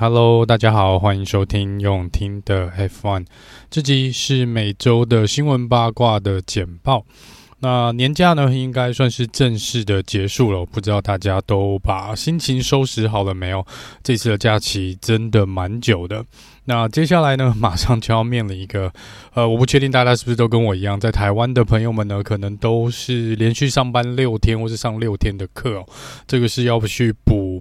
Hello，大家好，欢迎收听用听的 Have F1。这集是每周的新闻八卦的简报。那年假呢，应该算是正式的结束了。不知道大家都把心情收拾好了没有？这次的假期真的蛮久的。那接下来呢，马上就要面临一个，呃，我不确定大家是不是都跟我一样，在台湾的朋友们呢，可能都是连续上班六天，或是上六天的课哦。这个是要不去补。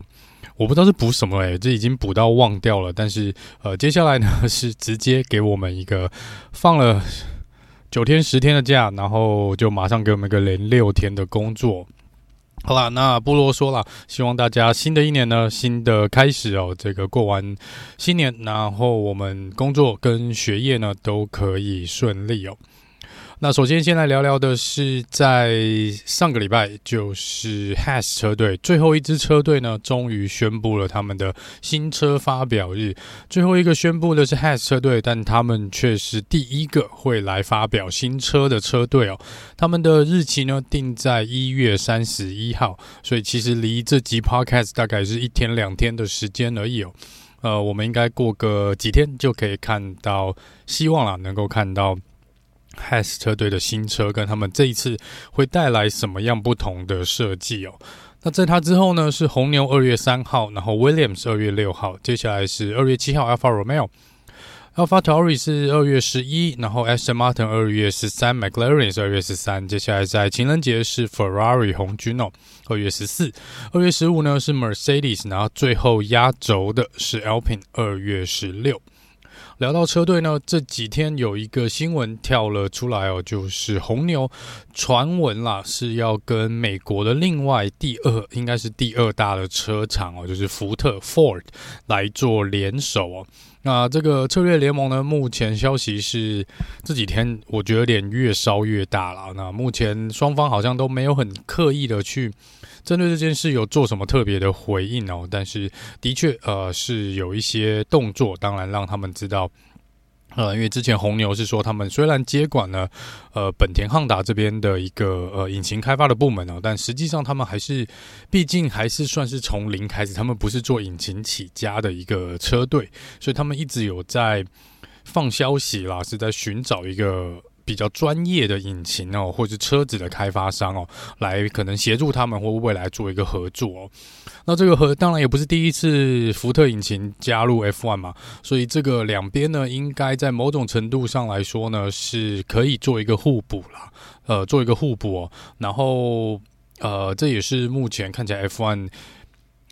我不知道是补什么诶、这已经补到忘掉了。但是呃，接下来呢 是直接给我们一个放了九天十天的假，然后就马上给我们一个连六天的工作。好啦，那不啰嗦了，希望大家新的一年呢，新的开始哦，这个过完新年，然后我们工作跟学业呢都可以顺利哦。那首先，先来聊聊的是，在上个礼拜，就是 Has 车队最后一支车队呢，终于宣布了他们的新车发表日。最后一个宣布的是 Haas 车队，但他们却是第一个会来发表新车的车队哦。他们的日期呢定在一月三十一号，所以其实离这集 Podcast 大概是一天两天的时间而已哦。呃，我们应该过个几天就可以看到，希望啦，能够看到。Has 车队的新车跟他们这一次会带来什么样不同的设计哦？那在它之后呢，是红牛二月三号，然后 Williams 二月六号，接下来是二月七号 Alpha Romeo、Alpha Tauri 是二月十一，然后 Aston Martin 二月十三，McLaren 是二月十三，接下来在情人节是 Ferrari 红军哦，二月十四，二月十五呢是 Mercedes，然后最后压轴的是 Alpine 二月十六。聊到车队呢，这几天有一个新闻跳了出来哦，就是红牛传闻啦，是要跟美国的另外第二，应该是第二大的车厂哦，就是福特 Ford 来做联手哦。那这个策略联盟呢，目前消息是这几天我觉得有点越烧越大了。那目前双方好像都没有很刻意的去。针对这件事有做什么特别的回应哦？但是的确，呃，是有一些动作，当然让他们知道，呃，因为之前红牛是说他们虽然接管了呃本田汉达这边的一个呃引擎开发的部门哦，但实际上他们还是毕竟还是算是从零开始，他们不是做引擎起家的一个车队，所以他们一直有在放消息啦，是在寻找一个。比较专业的引擎哦，或是车子的开发商哦，来可能协助他们或未来做一个合作哦。那这个合当然也不是第一次福特引擎加入 F1 嘛，所以这个两边呢，应该在某种程度上来说呢，是可以做一个互补啦，呃，做一个互补哦。然后呃，这也是目前看起来 F1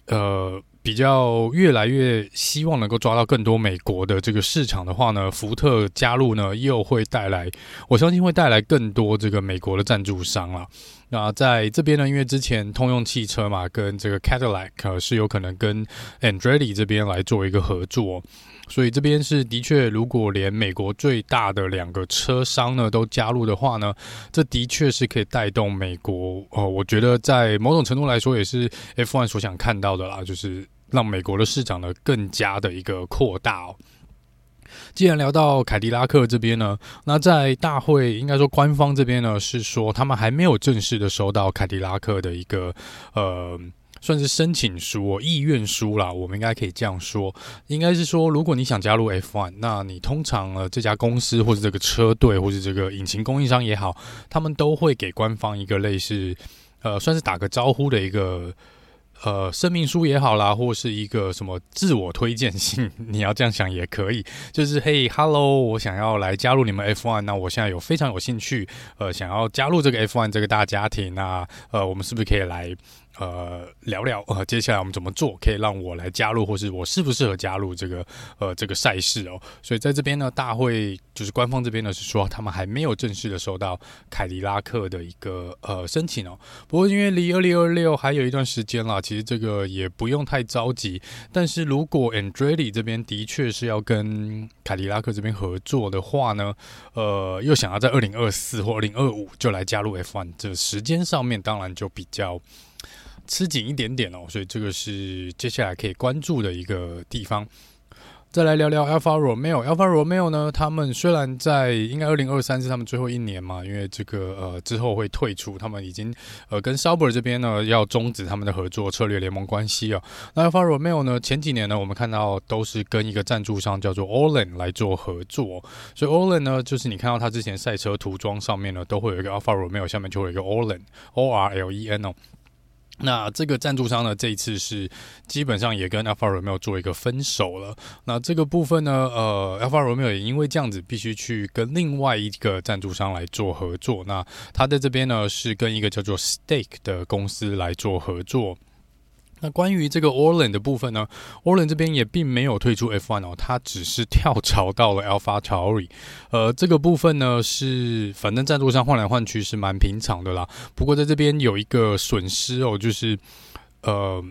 呃。比较越来越希望能够抓到更多美国的这个市场的话呢，福特加入呢又会带来，我相信会带来更多这个美国的赞助商啦。那在这边呢，因为之前通用汽车嘛，跟这个 Cadillac 是有可能跟 Andretti 这边来做一个合作。所以这边是的确，如果连美国最大的两个车商呢都加入的话呢，这的确是可以带动美国哦。我觉得在某种程度来说，也是 F1 所想看到的啦，就是让美国的市场呢更加的一个扩大哦。既然聊到凯迪拉克这边呢，那在大会应该说官方这边呢是说他们还没有正式的收到凯迪拉克的一个呃。算是申请书、意愿书啦，我们应该可以这样说，应该是说，如果你想加入 F1，那你通常呃这家公司或者这个车队或者这个引擎供应商也好，他们都会给官方一个类似呃算是打个招呼的一个呃生命书也好啦，或是一个什么自我推荐信，你要这样想也可以，就是嘿，Hello，我想要来加入你们 F one，那我现在有非常有兴趣，呃，想要加入这个 F one 这个大家庭，那呃，我们是不是可以来？呃，聊聊呃，接下来我们怎么做可以让我来加入，或是我适不适合加入这个呃这个赛事哦？所以在这边呢，大会就是官方这边呢是说他们还没有正式的收到凯迪拉克的一个呃申请哦。不过因为离二零二六还有一段时间啦，其实这个也不用太着急。但是如果 Andretti 这边的确是要跟凯迪拉克这边合作的话呢，呃，又想要在二零二四或二零二五就来加入 F1，这时间上面当然就比较。吃紧一点点哦，所以这个是接下来可以关注的一个地方。再来聊聊 Alfa Romeo。Alfa Romeo 呢，他们虽然在应该二零二三是他们最后一年嘛，因为这个呃之后会退出，他们已经呃跟 Sauber 这边呢要终止他们的合作策略联盟关系啊。那 Alpha Romeo 呢，前几年呢，我们看到都是跟一个赞助商叫做 Orlen 来做合作，所以 Orlen 呢，就是你看到他之前赛车涂装上面呢，都会有一个 Alfa Romeo，下面就会有一个 Orlen，O R L E N 哦。那这个赞助商呢，这一次是基本上也跟 Alfa Romeo 做一个分手了。那这个部分呢，呃，Alfa Romeo 也因为这样子，必须去跟另外一个赞助商来做合作。那他在这边呢，是跟一个叫做 Stake 的公司来做合作。那关于这个 Orland 的部分呢？Orland 这边也并没有退出 F1 哦，它只是跳槽到了 AlphaTauri。呃，这个部分呢是反正赞助商换来换去是蛮平常的啦。不过在这边有一个损失哦，就是呃。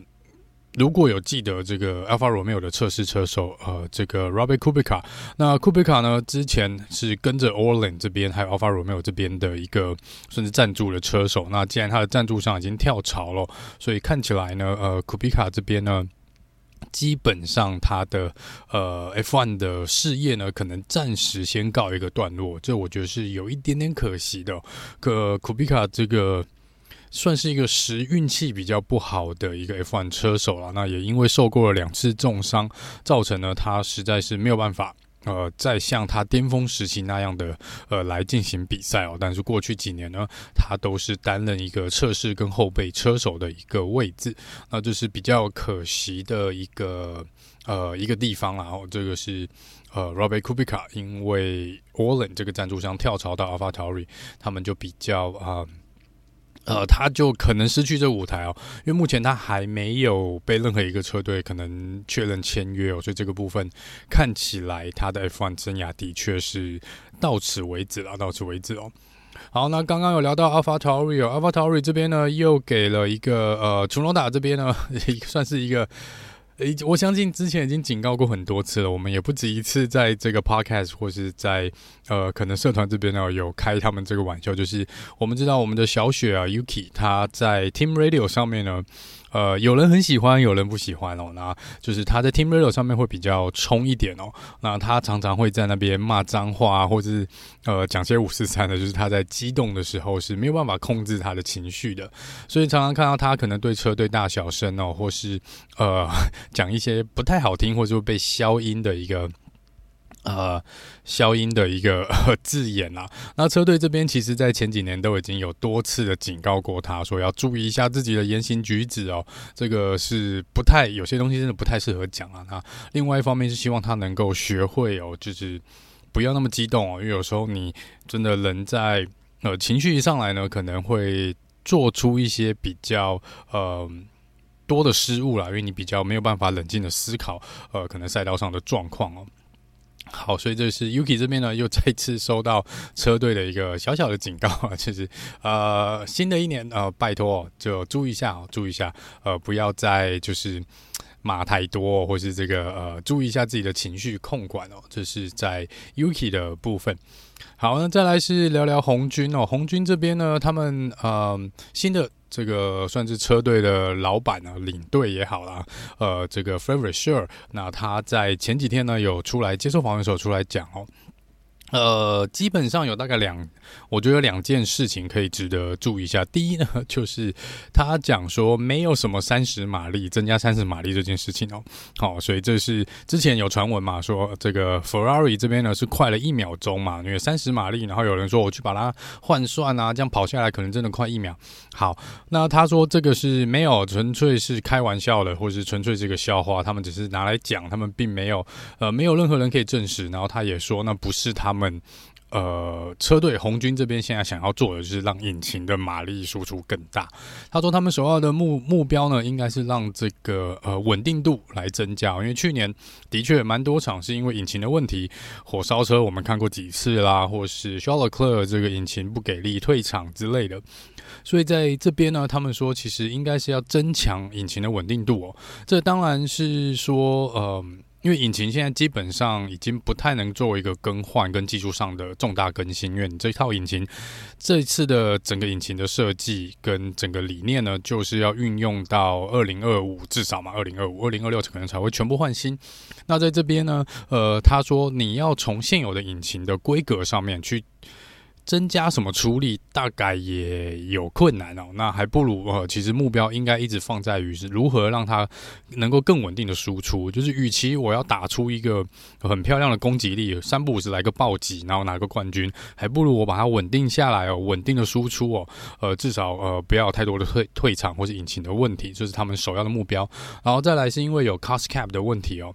如果有记得这个 Alpha Romeo 的测试车手，呃，这个 Robert Kubica，那 Kubica 呢，之前是跟着 Orlen 这边还有 Alpha Romeo 这边的一个甚至赞助的车手。那既然他的赞助商已经跳槽了，所以看起来呢，呃，Kubica 这边呢，基本上他的呃 F1 的事业呢，可能暂时先告一个段落。这我觉得是有一点点可惜的。可 Kubica 这个。算是一个时运气比较不好的一个 F1 车手了，那也因为受过了两次重伤，造成了他实在是没有办法，呃，再像他巅峰时期那样的呃来进行比赛哦。但是过去几年呢，他都是担任一个测试跟后备车手的一个位置，那这是比较可惜的一个呃一个地方啦。然后这个是呃 Robert Kubica 因为 Orlen 这个赞助商跳槽到 AlphaTauri，他们就比较啊。呃，他就可能失去这舞台哦，因为目前他还没有被任何一个车队可能确认签约哦，所以这个部分看起来他的 F1 生涯的确是到此为止了，到此为止哦。好，那刚刚有聊到 AlphaTauri 哦，AlphaTauri 这边呢又给了一个呃，楚龙达这边呢 算是一个。诶，我相信之前已经警告过很多次了，我们也不止一次在这个 podcast 或是在呃可能社团这边呢有开他们这个玩笑，就是我们知道我们的小雪啊 Yuki 他在 Team Radio 上面呢。呃，有人很喜欢，有人不喜欢哦。那就是他在 Team Radio 上面会比较冲一点哦。那他常常会在那边骂脏话，或者是呃讲些五四三的。就是他在激动的时候是没有办法控制他的情绪的，所以常常看到他可能对车队大小声哦，或是呃 讲一些不太好听，或者被消音的一个。呃，消音的一个 字眼啦。那车队这边其实，在前几年都已经有多次的警告过他，说要注意一下自己的言行举止哦。这个是不太，有些东西真的不太适合讲啊。那另外一方面是希望他能够学会哦，就是不要那么激动哦，因为有时候你真的人在呃情绪一上来呢，可能会做出一些比较呃多的失误啦，因为你比较没有办法冷静的思考呃，可能赛道上的状况哦。好，所以这是 Yuki 这边呢，又再次收到车队的一个小小的警告啊，就是呃，新的一年呃，拜托就注意一下哦，注意一下，呃，不要再就是骂太多，或是这个呃，注意一下自己的情绪控管哦，这是在 Yuki 的部分。好，那再来是聊聊红军哦，红军这边呢，他们呃新的。这个算是车队的老板啊，领队也好啦。呃，这个 f a v o r i t e Sure，那他在前几天呢有出来接受访问的时候出来讲哦。呃，基本上有大概两，我觉得有两件事情可以值得注意一下。第一呢，就是他讲说没有什么三十马力增加三十马力这件事情哦。好，所以这是之前有传闻嘛，说这个 Ferrari 这边呢是快了一秒钟嘛，因为三十马力，然后有人说我去把它换算啊，这样跑下来可能真的快一秒。好，那他说这个是没有，纯粹是开玩笑的，或是纯粹是个笑话，他们只是拿来讲，他们并没有，呃，没有任何人可以证实。然后他也说那不是他们。呃，车队红军这边现在想要做的就是让引擎的马力输出更大。他说他们首要的目目标呢，应该是让这个呃稳定度来增加。因为去年的确蛮多场是因为引擎的问题，火烧车我们看过几次啦，或是 s h a r l e c l e r 这个引擎不给力退场之类的。所以在这边呢，他们说其实应该是要增强引擎的稳定度哦。这当然是说呃。因为引擎现在基本上已经不太能作为一个更换跟技术上的重大更新，因为你这套引擎这一次的整个引擎的设计跟整个理念呢，就是要运用到二零二五至少嘛，二零二五、二零二六可能才会全部换新。那在这边呢，呃，他说你要从现有的引擎的规格上面去。增加什么出力，大概也有困难哦。那还不如呃，其实目标应该一直放在于是如何让它能够更稳定的输出。就是与其我要打出一个很漂亮的攻击力，三不五时来个暴击，然后拿个冠军，还不如我把它稳定下来哦，稳定的输出哦。呃，至少呃不要有太多的退退场或是引擎的问题，这是他们首要的目标。然后再来是因为有 cost cap 的问题哦，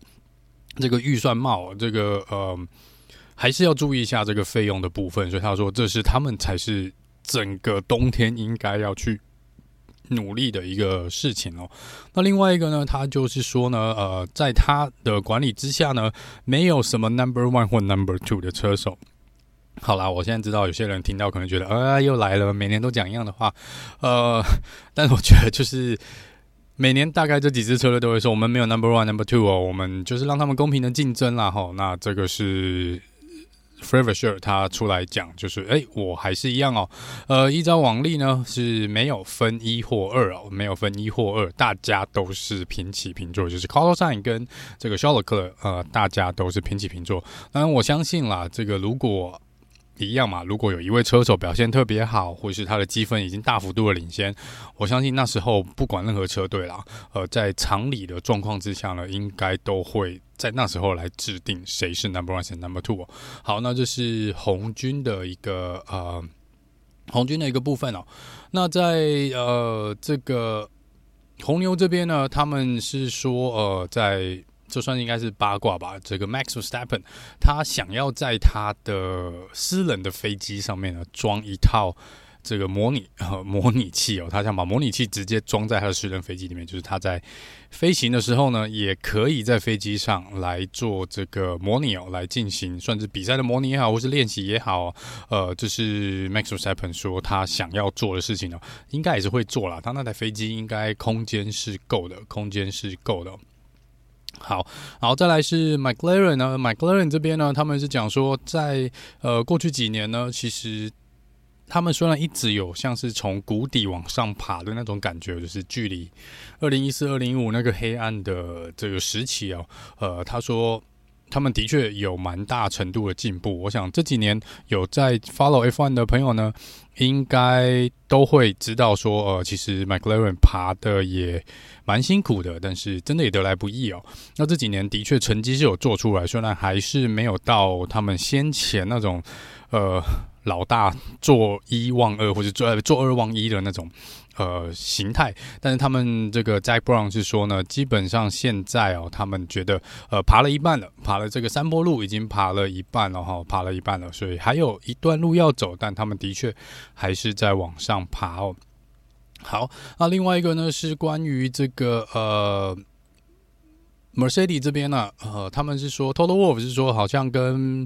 这个预算帽，这个呃。还是要注意一下这个费用的部分，所以他说这是他们才是整个冬天应该要去努力的一个事情哦。那另外一个呢，他就是说呢，呃，在他的管理之下呢，没有什么 number one 或 number two 的车手。好啦，我现在知道有些人听到可能觉得，啊，又来了，每年都讲一样的话，呃，但是我觉得就是每年大概这几支车队都会说，我们没有 number one number two 哦，我们就是让他们公平的竞争啦，吼，那这个是。Frevert 他出来讲，就是哎、我还是一样哦。呃，依照往例呢，是没有分一或二哦，没有分一或二，大家都是平起平坐，就是 Carlos Sainz 跟这个 s h o l l e r 呃，大家都是平起平坐。当然，我相信啦，这个如果。一样嘛，如果有一位车手表现特别好，或是他的积分已经大幅度的领先，我相信那时候不管任何车队啦，呃，在常理的状况之下呢，应该都会在那时候来制定谁是 number one 谁 number two。好，那这是红军的一个呃，红军的一个部分哦。那在呃这个红牛这边呢，他们是说呃在。这算应该是八卦吧。这个 Max Verstappen 他想要在他的私人的飞机上面呢装一套这个模拟呃模拟器哦，他想把模拟器直接装在他的私人飞机里面，就是他在飞行的时候呢，也可以在飞机上来做这个模拟哦，来进行算是比赛的模拟也好，或是练习也好，呃，这是 Max Verstappen 说他想要做的事情哦，应该也是会做啦。他那台飞机应该空间是够的，空间是够的。好，好再来是 McLaren 呢，McLaren 这边呢，他们是讲说在，在呃过去几年呢，其实他们虽然一直有像是从谷底往上爬的那种感觉，就是距离二零一四、二零一五那个黑暗的这个时期哦，呃，他说。他们的确有蛮大程度的进步。我想这几年有在 follow F1 的朋友呢，应该都会知道说，呃，其实 McLaren 爬的也蛮辛苦的，但是真的也得来不易哦。那这几年的确成绩是有做出来，虽然还是没有到他们先前那种，呃，老大做一忘二或者做做二忘一的那种。呃，形态，但是他们这个 Zak Brown 是说呢，基本上现在哦，他们觉得呃，爬了一半了，爬了这个山坡路已经爬了一半了哈，爬了一半了，所以还有一段路要走，但他们的确还是在往上爬哦。好，那另外一个呢是关于这个呃，Mercedes 这边呢，呃，他们是说 Total Wolf 是说好像跟。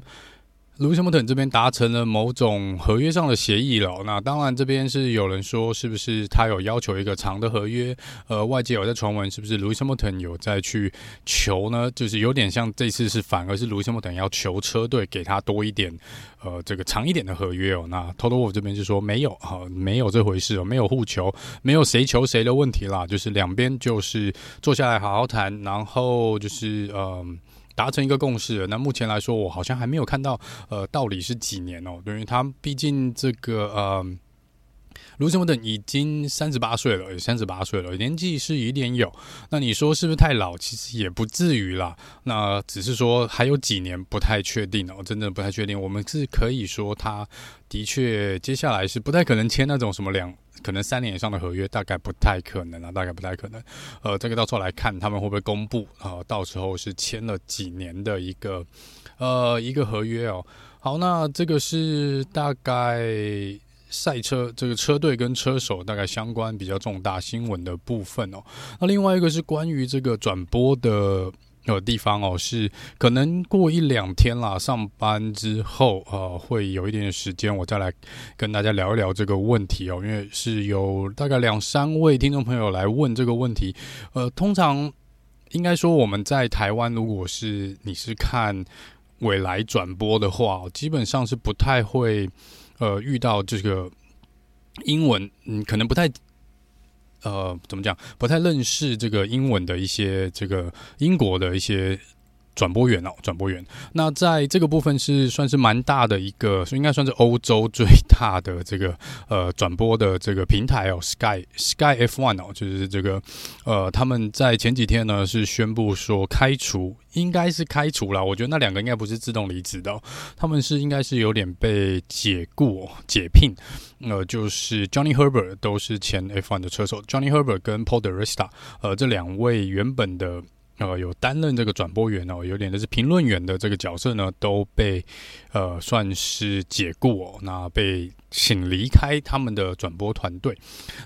路易斯·汉密尔顿这边达成了某种合约上的协议了。那当然，这边是有人说，是不是他有要求一个长的合约？呃，外界有在传闻，是不是路易斯·汉密尔顿有在去求呢？就是有点像这次是反而是路易斯·汉密尔顿要求车队给他多一点，呃，这个长一点的合约哦。那 Total 5这边就说没有，哈、呃，没有这回事哦，没有互求，没有谁求谁的问题啦，就是两边就是坐下来好好谈，然后就是嗯。呃达成一个共识。那目前来说，我好像还没有看到，呃，到底是几年哦？因为他毕竟这个呃，卢森堡等已经三十八岁了，三十八岁了，年纪是有点有。那你说是不是太老？其实也不至于啦。那只是说还有几年不太确定哦，真的不太确定。我们是可以说，他的确接下来是不太可能签那种什么两。可能三年以上的合约大概不太可能啊，大概不太可能。呃，这个到时候来看他们会不会公布啊、到时候是签了几年的一个呃一个合约哦。好，那这个是大概赛车这个车队跟车手大概相关比较重大新闻的部分哦。那另外一个是关于这个转播的。有地方哦，是可能过一两天啦，上班之后呃，会有一点点时间，我再来跟大家聊一聊这个问题哦。因为是有大概两三位听众朋友来问这个问题，呃，通常应该说我们在台湾，如果是你是看未来转播的话，基本上是不太会呃遇到这个英文，嗯，可能不太呃怎么讲，不太认识这个英文的一些这个英国的一些。转播员哦，转播员。那在这个部分是算是蛮大的一个，应该算是欧洲最大的这个呃转播的这个平台哦，Sky Sky F1 哦，就是这个呃他们在前几天呢是宣布说开除，应该是开除了。我觉得那两个应该不是自动离职的，他们是应该是有点被解雇，解聘。呃，就是 Johnny Herbert 都是前 F1 的车手，Johnny Herbert 跟 Paul De Resta，呃这两位原本的。呃，有担任这个转播员哦，有点的是评论员的这个角色呢，都被呃算是解雇哦，那被请离开他们的转播团队。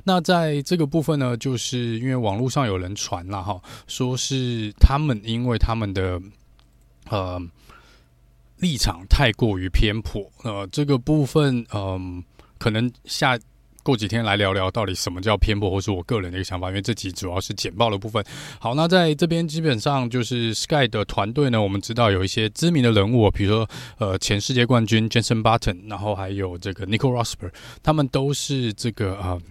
那在这个部分呢，就是因为网络上有人传了哈，说是他们因为他们的呃立场太过于偏颇，呃，这个部分嗯、可能下。过几天来聊聊到底什么叫偏颇，或是我个人的一个想法。因为这集主要是简报的部分。好，那在这边基本上就是 Sky 的团队呢，我们知道有一些知名的人物，比如说呃前世界冠军 Jenson Button，然后还有这个 Nico Rosberg，他们都是这个呃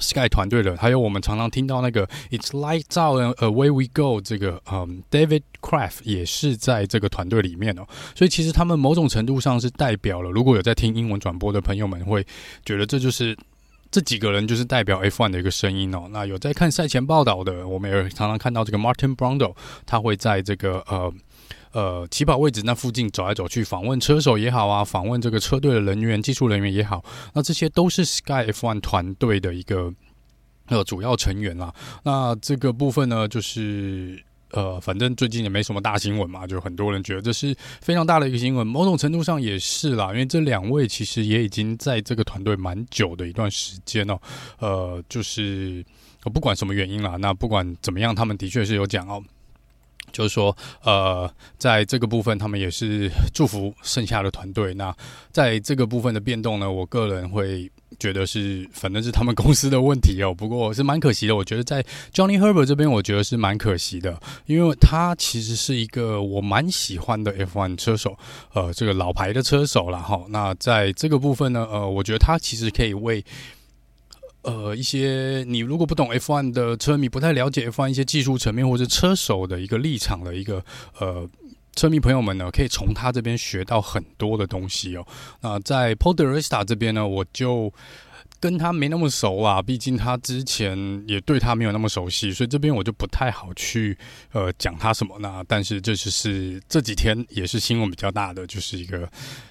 Sky 团队的。还有我们常常听到那个 It's lights out, Away We Go 这个嗯 David Craft 也是在这个团队里面哦。所以其实他们某种程度上是代表了，如果有在听英文转播的朋友们会觉得这就是。这几个人就是代表 F1 的一个声音哦。那有在看赛前报道的，我们也常常看到这个 Martin Brundle，他会在这个呃呃起跑位置那附近走来走去，访问车手也好啊，访问这个车队的人员、技术人员也好。那这些都是 Sky F1 团队的一个呃主要成员啦。那这个部分呢，就是。呃，反正最近也没什么大新闻嘛，就很多人觉得这是非常大的一个新闻，某种程度上也是啦，因为这两位其实也已经在这个团队蛮久的一段时间哦。呃，就是不管什么原因啦，那不管怎么样，他们的确是有讲哦。就是说，呃，在这个部分，他们也是祝福剩下的团队。那在这个部分的变动呢，我个人会觉得是，反正是他们公司的问题哦。不过是蛮可惜的，我觉得在 Johnny Herbert 这边，我觉得是蛮可惜的，因为他其实是一个我蛮喜欢的 F1 车手，呃，这个老牌的车手了哈。那在这个部分呢，呃，我觉得他其实可以为。呃，一些你如果不懂 F1 的车迷，不太了解 F1 一些技术层面或者车手的一个立场的一个呃车迷朋友们呢，可以从他这边学到很多的东西哦。那在 Paul di Resta 这边呢，我就。跟他没那么熟啊，毕竟他之前也对他没有那么熟悉，所以这边我就不太好去呃讲他什么呢。但是这就是这几天也是新闻比较大的，就是一个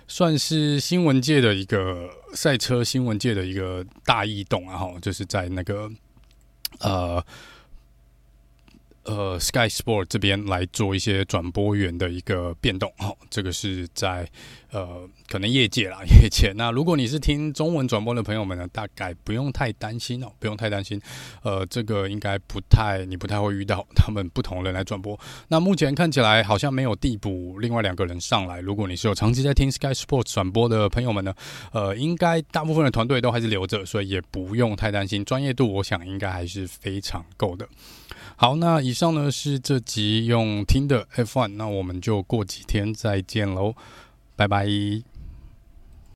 算是新闻界的一个赛车新闻界的一个大异动啊，哈，就是在那个呃。呃，Sky Sport 这边来做一些转播员的一个变动，哦，这个是在呃，可能业界啦，业界。那如果你是听中文转播的朋友们呢，大概不用太担心哦，不用太担心。呃，这个应该不太，你不太会遇到他们不同人来转播。那目前看起来好像没有递补另外两个人上来。如果你是有长期在听 Sky Sport 转播的朋友们呢，呃，应该大部分的团队都还是留着，所以也不用太担心。专业度，我想应该还是非常够的。好，那以上呢是这集用听的 F1，那我们就过几天再见喽，拜拜。